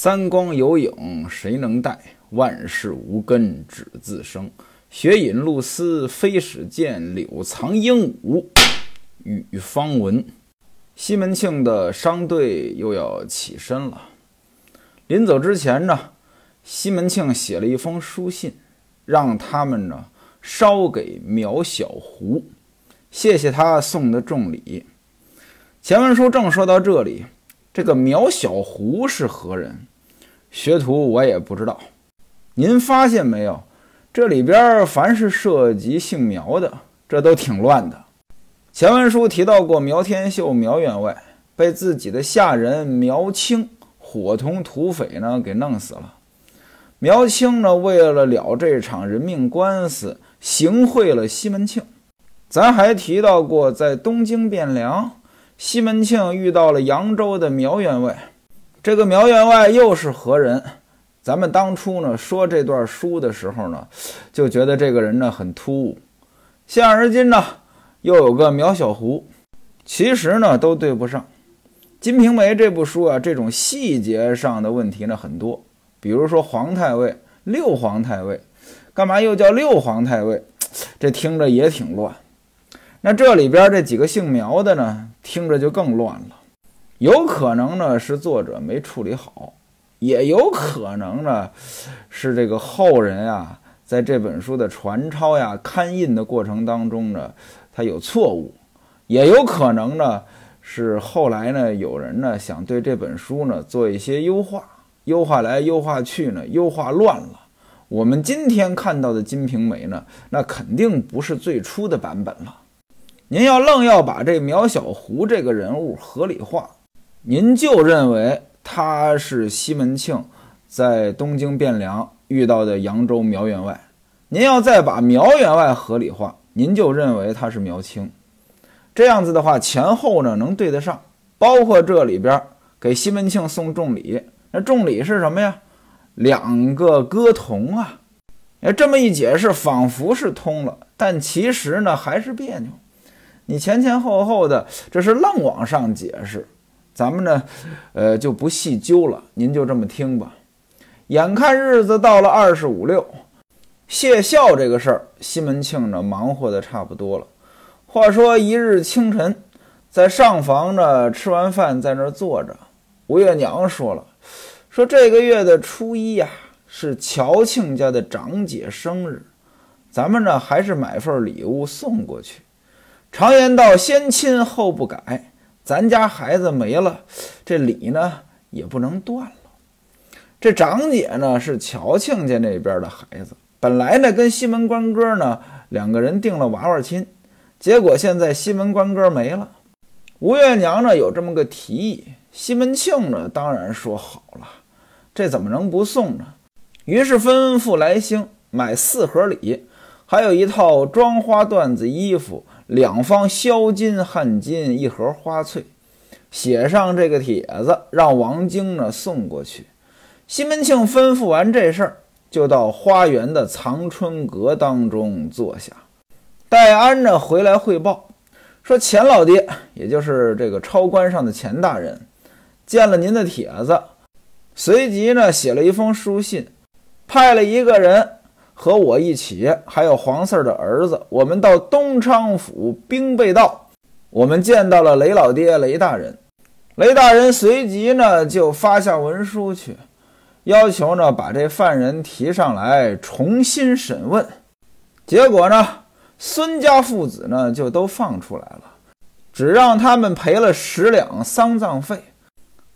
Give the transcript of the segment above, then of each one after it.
三光有影谁能带？万事无根只自生。雪饮露丝飞使见，柳藏鹦鹉语方闻。西门庆的商队又要起身了。临走之前呢，西门庆写了一封书信，让他们呢捎给苗小胡，谢谢他送的重礼。前文书正说到这里，这个苗小胡是何人？学徒我也不知道，您发现没有？这里边凡是涉及姓苗的，这都挺乱的。前文书提到过，苗天秀苗员外被自己的下人苗青伙同土匪呢给弄死了。苗青呢为了了这场人命官司，行贿了西门庆。咱还提到过，在东京汴梁，西门庆遇到了扬州的苗员外。这个苗员外又是何人？咱们当初呢说这段书的时候呢，就觉得这个人呢很突兀。现而今呢，又有个苗小胡，其实呢都对不上。《金瓶梅》这部书啊，这种细节上的问题呢很多。比如说皇太尉、六皇太尉，干嘛又叫六皇太尉？这听着也挺乱。那这里边这几个姓苗的呢，听着就更乱了。有可能呢是作者没处理好，也有可能呢是这个后人啊在这本书的传抄呀、刊印的过程当中呢，他有错误，也有可能呢是后来呢有人呢想对这本书呢做一些优化，优化来优化去呢，优化乱了。我们今天看到的《金瓶梅》呢，那肯定不是最初的版本了。您要愣要把这苗小胡这个人物合理化。您就认为他是西门庆在东京汴梁遇到的扬州苗员外，您要再把苗员外合理化，您就认为他是苗青。这样子的话，前后呢能对得上，包括这里边给西门庆送重礼，那重礼是什么呀？两个歌童啊！哎，这么一解释，仿佛是通了，但其实呢还是别扭。你前前后后的，这是愣往上解释。咱们呢，呃，就不细究了，您就这么听吧。眼看日子到了二十五六，谢孝这个事儿，西门庆呢忙活的差不多了。话说一日清晨，在上房呢吃完饭，在那儿坐着，吴月娘说了，说这个月的初一呀，是乔庆家的长姐生日，咱们呢还是买份礼物送过去。常言道，先亲后不改。咱家孩子没了，这礼呢也不能断了。这长姐呢是乔庆家那边的孩子，本来呢跟西门官哥呢两个人定了娃娃亲，结果现在西门官哥没了。吴月娘呢有这么个提议，西门庆呢当然说好了，这怎么能不送呢？于是吩咐来兴买四盒礼，还有一套装花缎子衣服。两方销金汗金，一盒花翠，写上这个帖子，让王晶呢送过去。西门庆吩咐完这事儿，就到花园的藏春阁当中坐下。戴安呢回来汇报，说钱老爹，也就是这个超官上的钱大人，见了您的帖子，随即呢写了一封书信，派了一个人。和我一起，还有黄四儿的儿子，我们到东昌府兵备道，我们见到了雷老爹雷大人。雷大人随即呢就发下文书去，要求呢把这犯人提上来重新审问。结果呢，孙家父子呢就都放出来了，只让他们赔了十两丧葬费，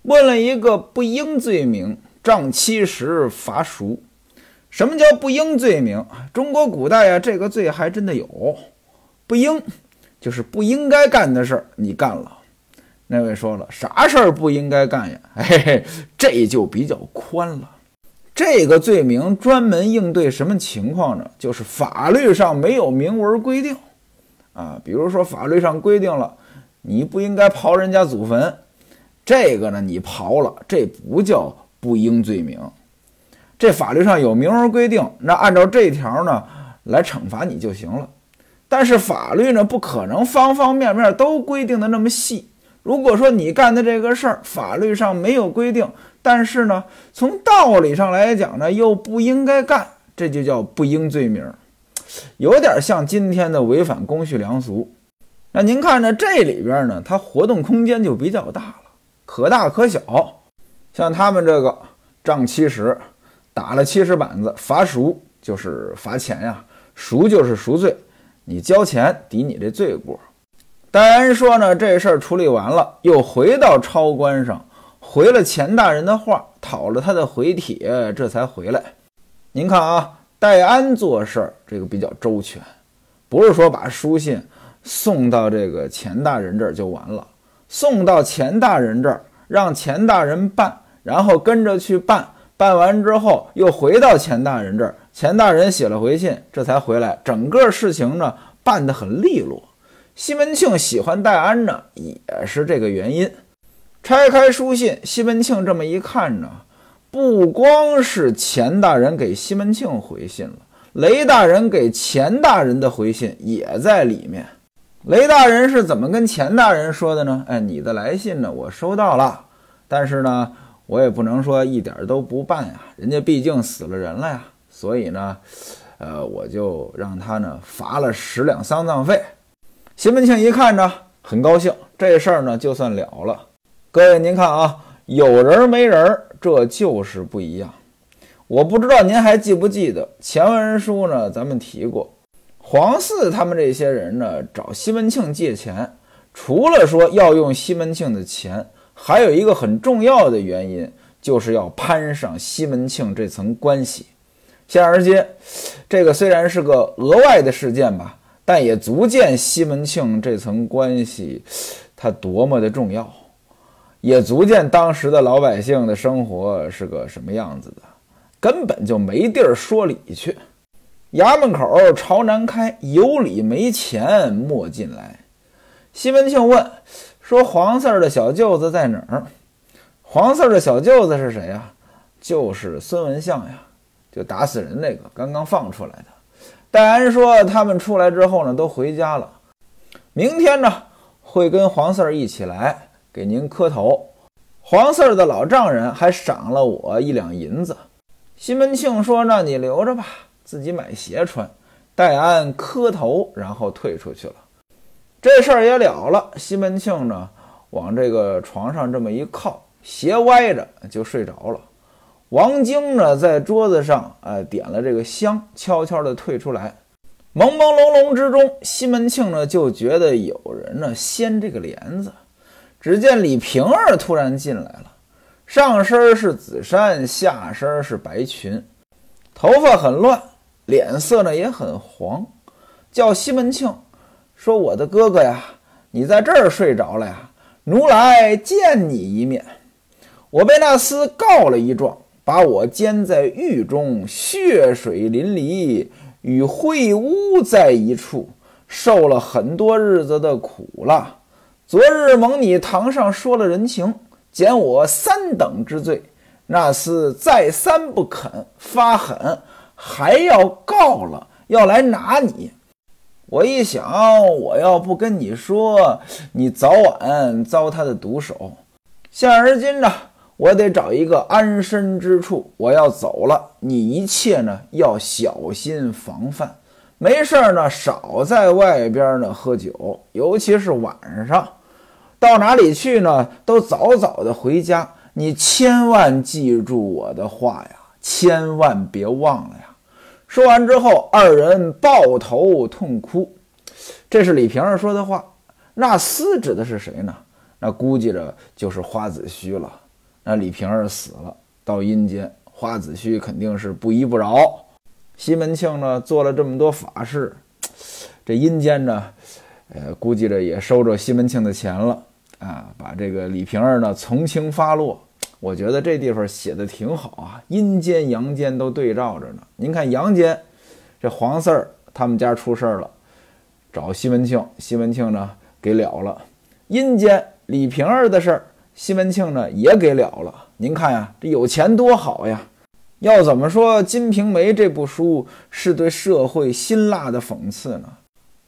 问了一个不应罪名，杖七十，罚赎。什么叫不应罪名？中国古代呀，这个罪还真的有，不应就是不应该干的事儿，你干了。那位说了，啥事儿不应该干呀？嘿嘿，这就比较宽了。这个罪名专门应对什么情况呢？就是法律上没有明文规定啊，比如说法律上规定了你不应该刨人家祖坟，这个呢你刨了，这不叫不应罪名。这法律上有明文规定，那按照这条呢来惩罚你就行了。但是法律呢不可能方方面面都规定的那么细，如果说你干的这个事儿法律上没有规定，但是呢，从道理上来讲呢，又不应该干，这就叫不应罪名，有点像今天的违反公序良俗。那您看呢这里边呢，它活动空间就比较大了，可大可小。像他们这个杖七十，打了七十板子，罚赎就是罚钱呀，赎就是赎罪，你交钱抵你这罪过。戴安说呢，这事儿处理完了，又回到超官上，回了钱大人的话，讨了他的回帖，这才回来。您看啊，戴安做事儿这个比较周全，不是说把书信送到这个钱大人这儿就完了，送到钱大人这儿，让钱大人办，然后跟着去办，办完之后又回到钱大人这儿，钱大人写了回信，这才回来。整个事情呢办得很利落。西门庆喜欢戴安呢，也是这个原因。拆开书信，西门庆这么一看呢，不光是钱大人给西门庆回信了，雷大人给钱大人的回信也在里面。雷大人是怎么跟钱大人说的呢？哎，你的来信呢，我收到了，但是呢，我也不能说一点都不办呀，人家毕竟死了人了呀，所以呢，呃，我就让他呢罚了十两丧葬费。西门庆一看呢很高兴，这事儿呢就算了了。各位您看啊，有人没人，这就是不一样。我不知道您还记不记得前文书呢？咱们提过，黄四他们这些人呢找西门庆借钱，除了说要用西门庆的钱，还有一个很重要的原因，就是要攀上西门庆这层关系。现而今，这个虽然是个额外的事件吧。但也足见西门庆这层关系，他多么的重要，也足见当时的老百姓的生活是个什么样子的，根本就没地儿说理去。衙门口朝南开，有理没钱莫进来。西门庆问说：“黄四儿的小舅子在哪儿？”黄四儿的小舅子是谁呀？就是孙文相呀，就打死人那个，刚刚放出来的。戴安说：“他们出来之后呢，都回家了。明天呢，会跟黄四儿一起来给您磕头。黄四儿的老丈人还赏了我一两银子。”西门庆说：“那你留着吧，自己买鞋穿。”戴安磕头，然后退出去了。这事儿也了了。西门庆呢，往这个床上这么一靠，斜歪着就睡着了。王晶呢，在桌子上，哎，点了这个香，悄悄地退出来。朦朦胧胧之中，西门庆呢就觉得有人呢掀这个帘子。只见李瓶儿突然进来了，上身是紫衫，下身是白裙，头发很乱，脸色呢也很黄，叫西门庆说：“我的哥哥呀，你在这儿睡着了呀？奴来见你一面。我被那厮告了一状。”把我监在狱中，血水淋漓，与秽污在一处，受了很多日子的苦了。昨日蒙你堂上说了人情，减我三等之罪。那厮再三不肯，发狠，还要告了，要来拿你。我一想，我要不跟你说，你早晚遭他的毒手。现而今呢？我得找一个安身之处，我要走了。你一切呢要小心防范，没事儿呢少在外边呢喝酒，尤其是晚上。到哪里去呢？都早早的回家。你千万记住我的话呀，千万别忘了。说完之后，二人抱头痛哭。这是李瓶儿说的话。那厮指的是谁呢？那估计着就是花子虚了。那李瓶儿死了，到阴间，花子虚肯定是不依不饶。西门庆呢做了这么多法事，这阴间呢，呃，估计着也收着西门庆的钱了啊，把这个李瓶儿呢从轻发落。我觉得这地方写的挺好啊，阴间阳间都对照着呢。您看阳间，这黄四儿他们家出事儿了，找西门庆，西门庆呢给了了。阴间李瓶儿的事儿。西门庆呢也给了了，您看呀，这有钱多好呀！要怎么说《金瓶梅》这部书是对社会辛辣的讽刺呢？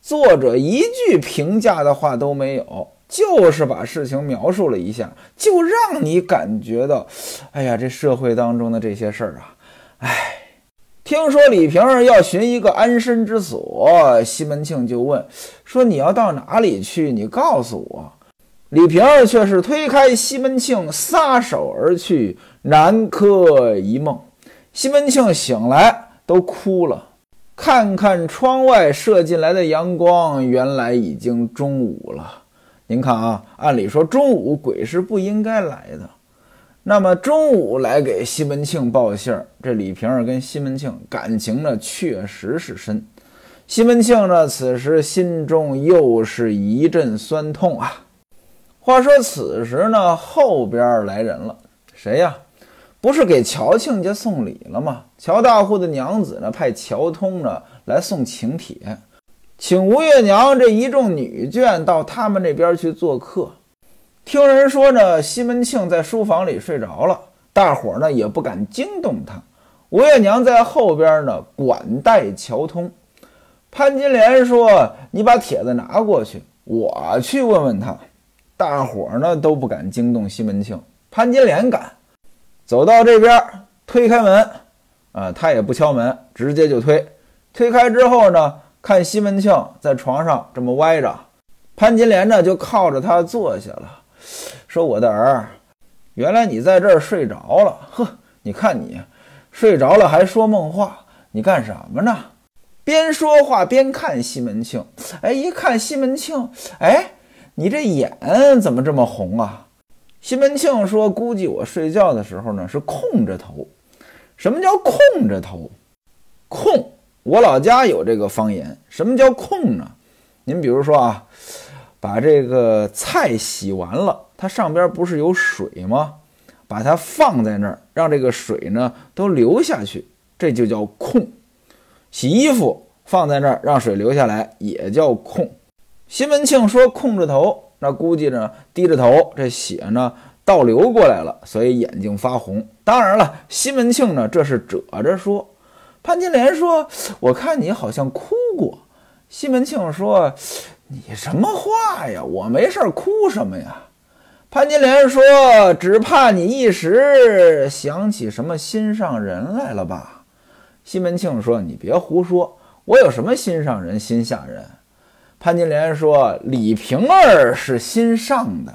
作者一句评价的话都没有，就是把事情描述了一下，就让你感觉到，哎呀，这社会当中的这些事儿啊，哎。听说李瓶儿要寻一个安身之所，西门庆就问说：“你要到哪里去？你告诉我。”李瓶儿却是推开西门庆，撒手而去，南柯一梦。西门庆醒来都哭了，看看窗外射进来的阳光，原来已经中午了。您看啊，按理说中午鬼是不应该来的。那么中午来给西门庆报信儿，这李瓶儿跟西门庆感情呢确实是深。西门庆呢此时心中又是一阵酸痛啊。话说此时呢后边来人了，谁呀？不是给乔庆家送礼了吗？乔大户的娘子呢派乔通呢来送请帖，请吴月娘这一众女眷到他们这边去做客。听人说呢，西门庆在书房里睡着了，大伙儿呢也不敢惊动他。吴月娘在后边呢管待乔通。潘金莲说：“你把帖子拿过去，我去问问他。”大伙儿呢都不敢惊动西门庆，潘金莲敢，走到这边推开门，啊，他也不敲门，直接就推。推开之后呢，看西门庆在床上这么歪着，潘金莲呢就靠着他坐下了。说我的儿，原来你在这儿睡着了。呵，你看你睡着了还说梦话，你干什么呢？边说话边看西门庆。哎，一看西门庆，哎，你这眼怎么这么红啊？西门庆说：“估计我睡觉的时候呢是空着头。什么叫空着头？空，我老家有这个方言。什么叫空呢？您比如说啊。”把这个菜洗完了，它上边不是有水吗？把它放在那儿，让这个水呢都流下去，这就叫空。洗衣服放在那儿，让水流下来，也叫空。西门庆说：“空着头，那估计呢低着头，这血呢倒流过来了，所以眼睛发红。当然了，西门庆呢这是褶着说。潘金莲说：“我看你好像哭过。”西门庆说。你什么话呀？我没事儿，哭什么呀？潘金莲说：“只怕你一时想起什么心上人来了吧？”西门庆说：“你别胡说，我有什么心上人、心下人？”潘金莲说：“李瓶儿是心上的，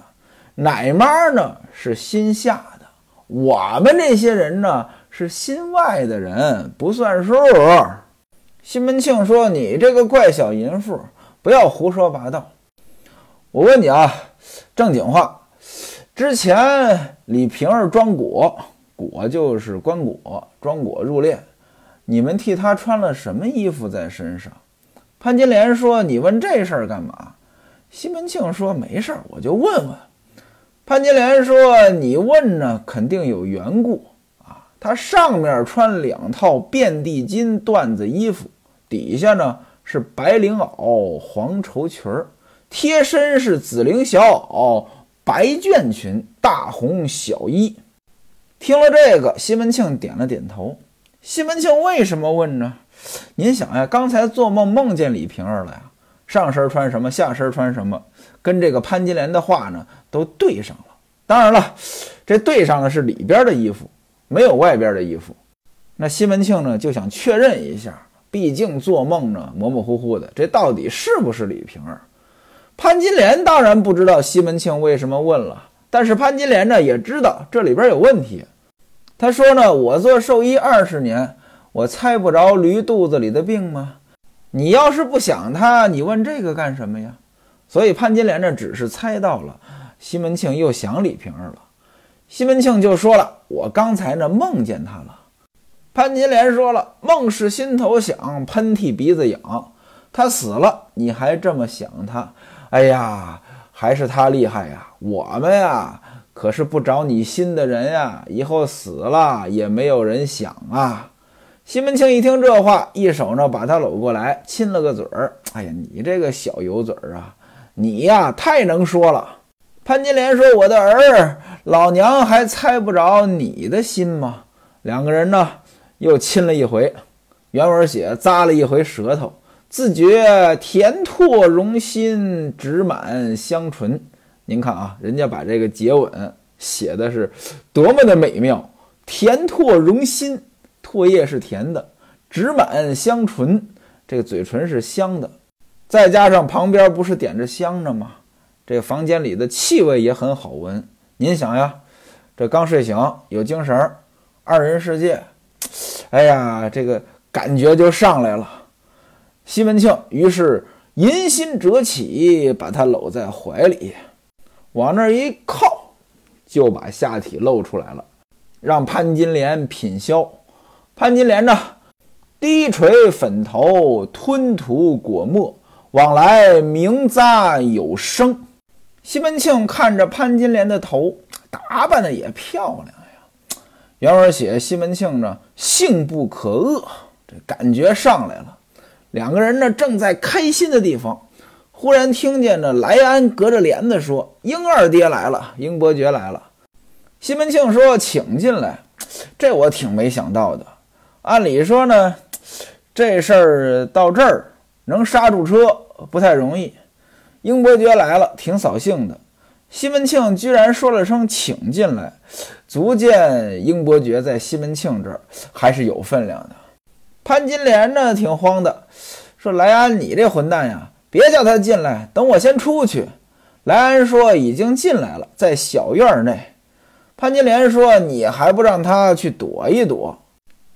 奶妈呢是心下的，我们这些人呢是心外的人，不算数。”西门庆说：“你这个怪小淫妇！”不要胡说八道！我问你啊，正经话，之前李瓶儿装果，果就是棺椁，装果入殓，你们替他穿了什么衣服在身上？潘金莲说：“你问这事儿干嘛？”西门庆说：“没事儿，我就问问。”潘金莲说：“你问呢，肯定有缘故他上面穿两套遍地金缎子衣服，底下呢？”是白绫袄、黄绸裙儿，贴身是紫绫小袄、白绢裙、大红小衣。听了这个，西门庆点了点头。西门庆为什么问呢？您想呀，刚才做梦梦见李瓶儿了呀，上身穿什么，下身穿什么，跟这个潘金莲的话呢都对上了。当然了，这对上的是里边的衣服，没有外边的衣服。那西门庆呢就想确认一下。毕竟做梦呢，模模糊糊的，这到底是不是李瓶儿？潘金莲当然不知道西门庆为什么问了，但是潘金莲呢也知道这里边有问题。他说呢：“我做兽医二十年，我猜不着驴肚子里的病吗？你要是不想他，你问这个干什么呀？”所以潘金莲呢只是猜到了西门庆又想李瓶儿了。西门庆就说了：“我刚才呢梦见他了。”潘金莲说了：“梦是心头想，喷嚏鼻子痒。他死了，你还这么想他？哎呀，还是他厉害呀！我们呀，可是不找你心的人呀。以后死了也没有人想啊。”西门庆一听这话，一手呢把他搂过来，亲了个嘴儿。哎呀，你这个小油嘴儿啊，你呀太能说了。潘金莲说：“我的儿，老娘还猜不着你的心吗？”两个人呢。又亲了一回，原文写咂了一回舌头，自觉甜唾融心，直满香唇。您看啊，人家把这个接吻写的是多么的美妙，甜唾融心，唾液是甜的，纸满香唇，这个嘴唇是香的，再加上旁边不是点着香着吗？这房间里的气味也很好闻。您想呀，这刚睡醒有精神，二人世界，哎呀，这个感觉就上来了。西门庆于是淫心折起，把他搂在怀里，往那儿一靠，就把下体露出来了，让潘金莲品销。潘金莲呢，低垂粉头，吞吐果沫，往来明咂有声。西门庆看着潘金莲的头，打扮的也漂亮呀。原文写西门庆呢，性不可遏，这感觉上来了。两个人呢，正在开心的地方，忽然听见呢，莱安隔着帘子说：“英二爹来了，英伯爵来了。”西门庆说：“请进来。”这我挺没想到的。按理说呢，这事儿到这儿能刹住车不太容易。英伯爵来了，挺扫兴的。西门庆居然说了声“请进来”，足见英伯爵在西门庆这儿还是有分量的。潘金莲呢，挺慌的，说：“莱安，你这混蛋呀，别叫他进来，等我先出去。”莱安说：“已经进来了，在小院内。”潘金莲说：“你还不让他去躲一躲？”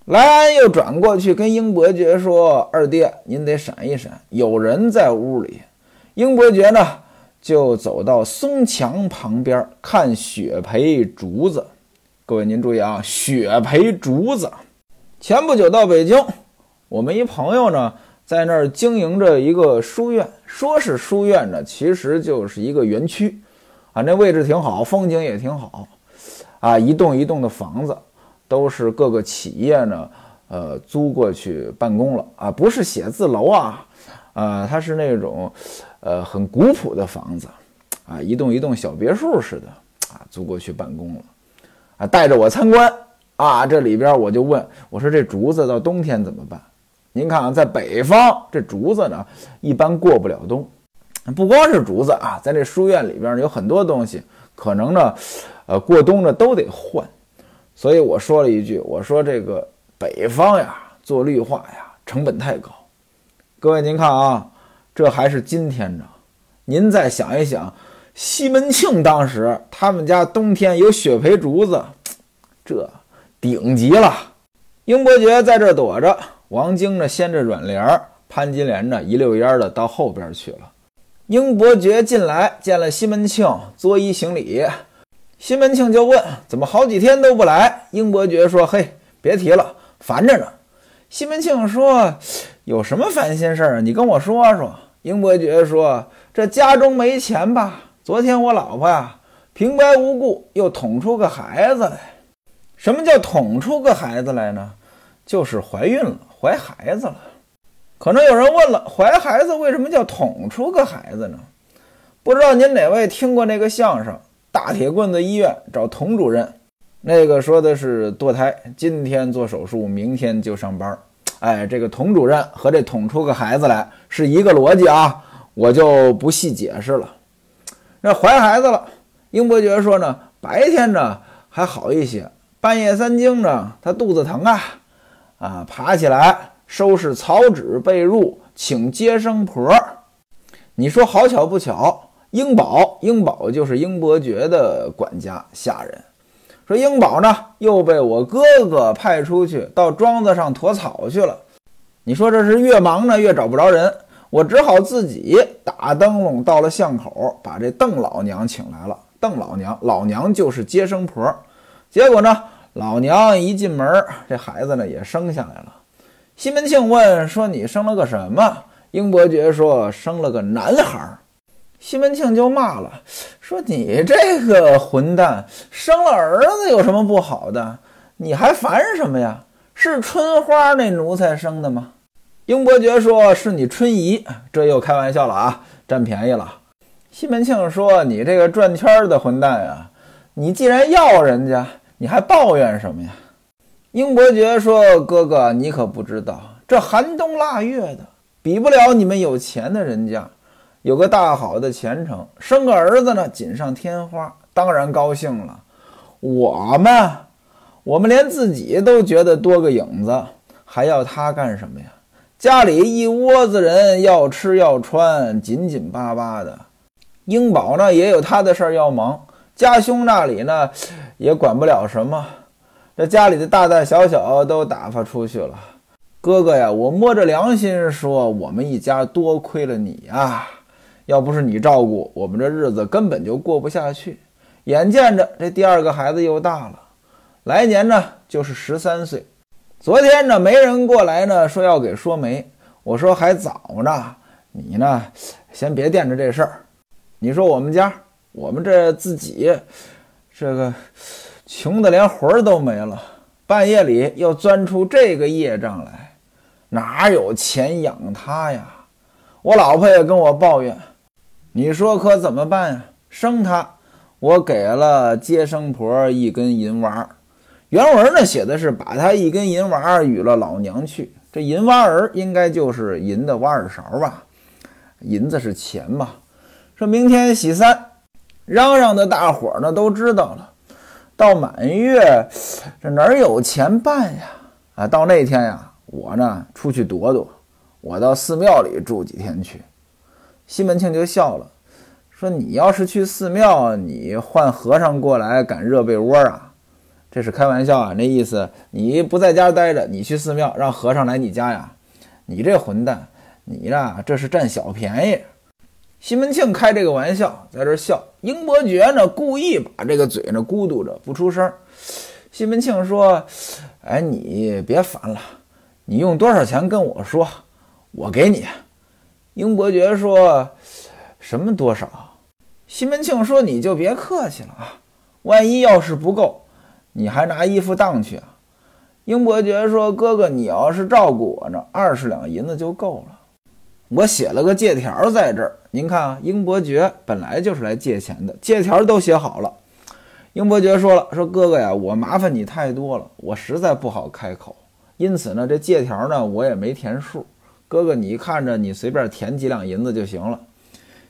莱安又转过去跟英伯爵说：“二爹，您得闪一闪，有人在屋里。”英伯爵呢，就走到松墙旁边看雪培竹子。各位您注意啊，雪培竹子。前不久到北京，我们一朋友呢，在那儿经营着一个书院，说是书院呢，其实就是一个园区啊。那位置挺好，风景也挺好啊。一栋一栋的房子，都是各个企业呢，呃，租过去办公了啊，不是写字楼啊，啊，它是那种。呃，很古朴的房子，啊，一栋一栋小别墅似的，啊，租过去办公了，啊，带着我参观，啊，这里边我就问，我说这竹子到冬天怎么办？您看啊，在北方这竹子呢，一般过不了冬，不光是竹子啊，在这书院里边有很多东西，可能呢，呃，过冬呢都得换，所以我说了一句，我说这个北方呀，做绿化呀，成本太高，各位您看啊。这还是今天呢，您再想一想，西门庆当时他们家冬天有雪培竹子，这顶级了。英伯爵在这躲着，王晶呢掀着软帘儿，潘金莲呢一溜烟的到后边去了。英伯爵进来见了西门庆，作揖行礼。西门庆就问：“怎么好几天都不来？”英伯爵说：“嘿，别提了，烦着呢。”西门庆说：“有什么烦心事儿啊？你跟我说说。”英伯爵说：“这家中没钱吧？昨天我老婆呀，平白无故又捅出个孩子来。什么叫捅出个孩子来呢？就是怀孕了，怀孩子了。可能有人问了，怀孩子为什么叫捅出个孩子呢？不知道您哪位听过那个相声《大铁棍子医院找童主任》？那个说的是堕胎，今天做手术，明天就上班。”哎，这个童主任和这捅出个孩子来是一个逻辑啊，我就不细解释了。那怀孩子了，英伯爵说呢，白天呢还好一些，半夜三更呢，他肚子疼啊，啊，爬起来收拾草纸被褥，请接生婆。你说好巧不巧，英宝，英宝就是英伯爵的管家下人。说英宝呢，又被我哥哥派出去到庄子上驮草去了。你说这是越忙呢，越找不着人，我只好自己打灯笼到了巷口，把这邓老娘请来了。邓老娘，老娘就是接生婆。结果呢，老娘一进门，这孩子呢也生下来了。西门庆问说：“你生了个什么？”英伯爵说：“生了个男孩。”西门庆就骂了，说：“你这个混蛋，生了儿子有什么不好的？你还烦什么呀？是春花那奴才生的吗？”英伯爵说：“是你春姨。”这又开玩笑了啊，占便宜了。西门庆说：“你这个转圈的混蛋呀，你既然要人家，你还抱怨什么呀？”英伯爵说：“哥哥，你可不知道，这寒冬腊月的，比不了你们有钱的人家。”有个大好的前程，生个儿子呢，锦上添花，当然高兴了。我们，我们连自己都觉得多个影子，还要他干什么呀？家里一窝子人要吃要穿，紧紧巴巴的。英宝呢也有他的事儿要忙，家兄那里呢也管不了什么。这家里的大大小小都打发出去了。哥哥呀，我摸着良心说，我们一家多亏了你啊！要不是你照顾，我们这日子根本就过不下去。眼见着这第二个孩子又大了，来年呢就是十三岁。昨天呢，媒人过来呢，说要给说媒。我说还早呢，你呢，先别惦着这事儿。你说我们家，我们这自己，这个穷的连魂儿都没了，半夜里又钻出这个业障来，哪有钱养他呀？我老婆也跟我抱怨，你说可怎么办呀？生他，我给了接生婆一根银娃。原文呢写的是把他一根银娃与了老娘去，这银娃儿应该就是银的挖耳勺吧？银子是钱嘛？说明天喜三，嚷嚷的大伙呢都知道了。到满月，这哪有钱办呀？啊，到那天呀，我呢出去躲躲，我到寺庙里住几天去。西门庆就笑了，说：“你要是去寺庙，你换和尚过来敢热被窝啊？”这是开玩笑啊，那意思你不在家待着，你去寺庙让和尚来你家呀？你这混蛋，你呀这是占小便宜。西门庆开这个玩笑，在这笑。英伯爵呢，故意把这个嘴呢咕嘟着不出声。西门庆说：“哎，你别烦了，你用多少钱跟我说，我给你。”英伯爵说：“什么多少？”西门庆说：“你就别客气了啊，万一要是不够。”你还拿衣服当去啊？英伯爵说：“哥哥，你要是照顾我呢，二十两银子就够了。我写了个借条在这儿，您看啊。”英伯爵本来就是来借钱的，借条都写好了。英伯爵说了：“说哥哥呀，我麻烦你太多了，我实在不好开口，因此呢，这借条呢我也没填数。哥哥，你看着你随便填几两银子就行了。”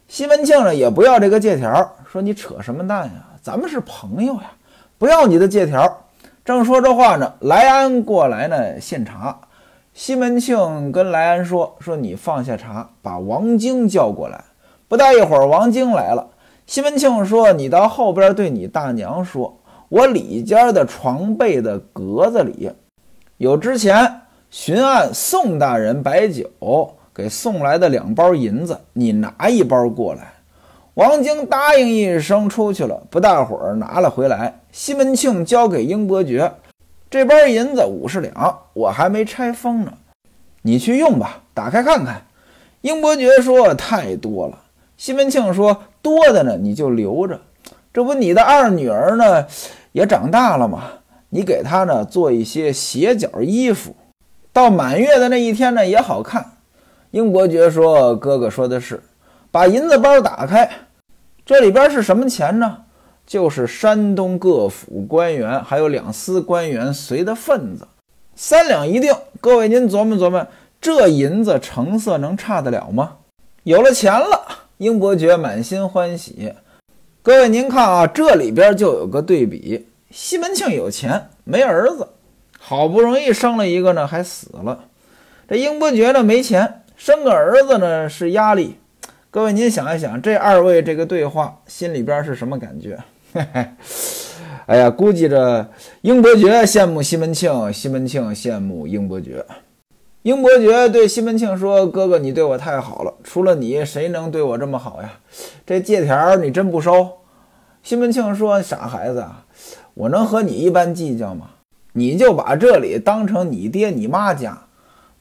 西门庆呢也不要这个借条，说：“你扯什么淡呀？咱们是朋友呀。”不要你的借条。正说着话呢，来安过来呢献茶。西门庆跟来安说：“说你放下茶，把王晶叫过来。”不大一会儿，王晶来了。西门庆说：“你到后边对你大娘说，我里间的床被的格子里有之前巡按宋大人摆酒给送来的两包银子，你拿一包过来。”王晶答应一声，出去了。不大会儿，拿了回来。西门庆交给英伯爵，这包银子五十两，我还没拆封呢，你去用吧，打开看看。英伯爵说：“太多了。”西门庆说：“多的呢，你就留着。这不，你的二女儿呢，也长大了嘛，你给她呢做一些斜角衣服，到满月的那一天呢，也好看。”英伯爵说：“哥哥说的是。”把银子包打开，这里边是什么钱呢？就是山东各府官员还有两司官员随的份子，三两一定。各位您琢磨琢磨，这银子成色能差得了吗？有了钱了，英伯爵满心欢喜。各位您看啊，这里边就有个对比：西门庆有钱没儿子，好不容易生了一个呢，还死了。这英伯爵呢没钱，生个儿子呢是压力。各位，您想一想，这二位这个对话，心里边是什么感觉？嘿 嘿哎呀，估计着英伯爵羡慕西门庆，西门庆羡慕英伯爵。英伯爵对西门庆说：“哥哥，你对我太好了，除了你，谁能对我这么好呀？这借条你真不收？”西门庆说：“傻孩子啊，我能和你一般计较吗？你就把这里当成你爹你妈家，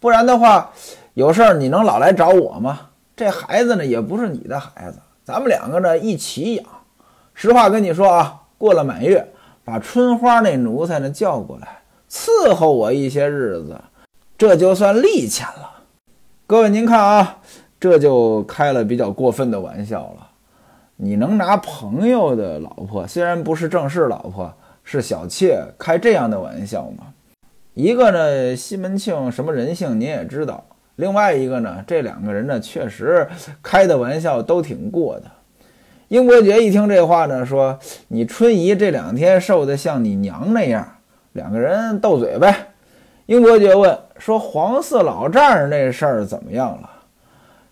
不然的话，有事儿你能老来找我吗？”这孩子呢，也不是你的孩子，咱们两个呢一起养。实话跟你说啊，过了满月，把春花那奴才呢叫过来伺候我一些日子，这就算利钱了。各位您看啊，这就开了比较过分的玩笑了。你能拿朋友的老婆，虽然不是正式老婆，是小妾，开这样的玩笑吗？一个呢，西门庆什么人性您也知道。另外一个呢，这两个人呢，确实开的玩笑都挺过的。英伯爵一听这话呢，说：“你春姨这两天瘦的像你娘那样。”两个人斗嘴呗。英伯爵问说：“黄四老丈人那事儿怎么样了？”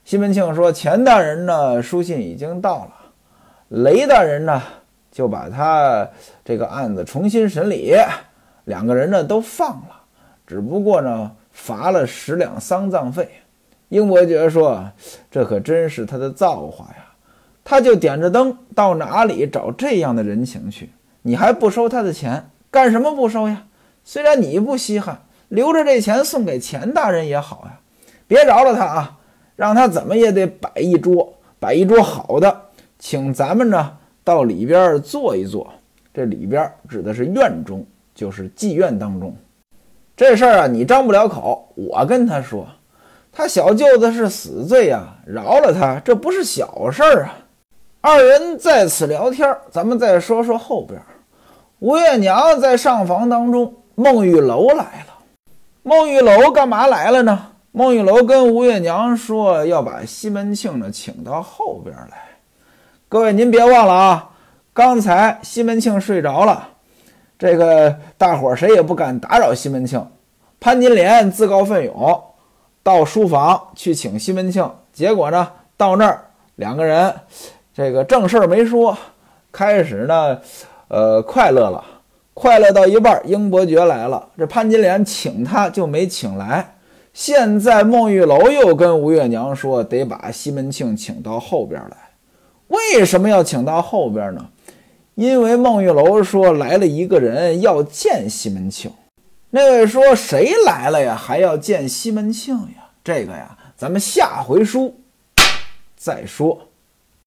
西门庆说：“钱大人呢，书信已经到了。雷大人呢，就把他这个案子重新审理，两个人呢都放了，只不过呢罚了十两丧葬费。”英伯爵说：“这可真是他的造化呀！他就点着灯到哪里找这样的人情去？你还不收他的钱，干什么不收呀？虽然你不稀罕。”留着这钱送给钱大人也好呀，别饶了他啊，让他怎么也得摆一桌，摆一桌好的，请咱们呢到里边坐一坐。这里边指的是院中，就是妓院当中。这事儿啊，你张不了口，我跟他说，他小舅子是死罪呀，饶了他，这不是小事儿啊。二人在此聊天，咱们再说说后边。吴月娘在上房当中，孟玉楼来了。孟玉楼干嘛来了呢？孟玉楼跟吴月娘说要把西门庆呢请到后边来。各位您别忘了啊，刚才西门庆睡着了，这个大伙儿谁也不敢打扰西门庆。潘金莲自告奋勇到书房去请西门庆，结果呢到那儿两个人这个正事儿没说，开始呢呃快乐了。快乐到一半，英伯爵来了。这潘金莲请他就没请来。现在孟玉楼又跟吴月娘说，得把西门庆请到后边来。为什么要请到后边呢？因为孟玉楼说来了一个人要见西门庆。那位说谁来了呀？还要见西门庆呀？这个呀，咱们下回书再说。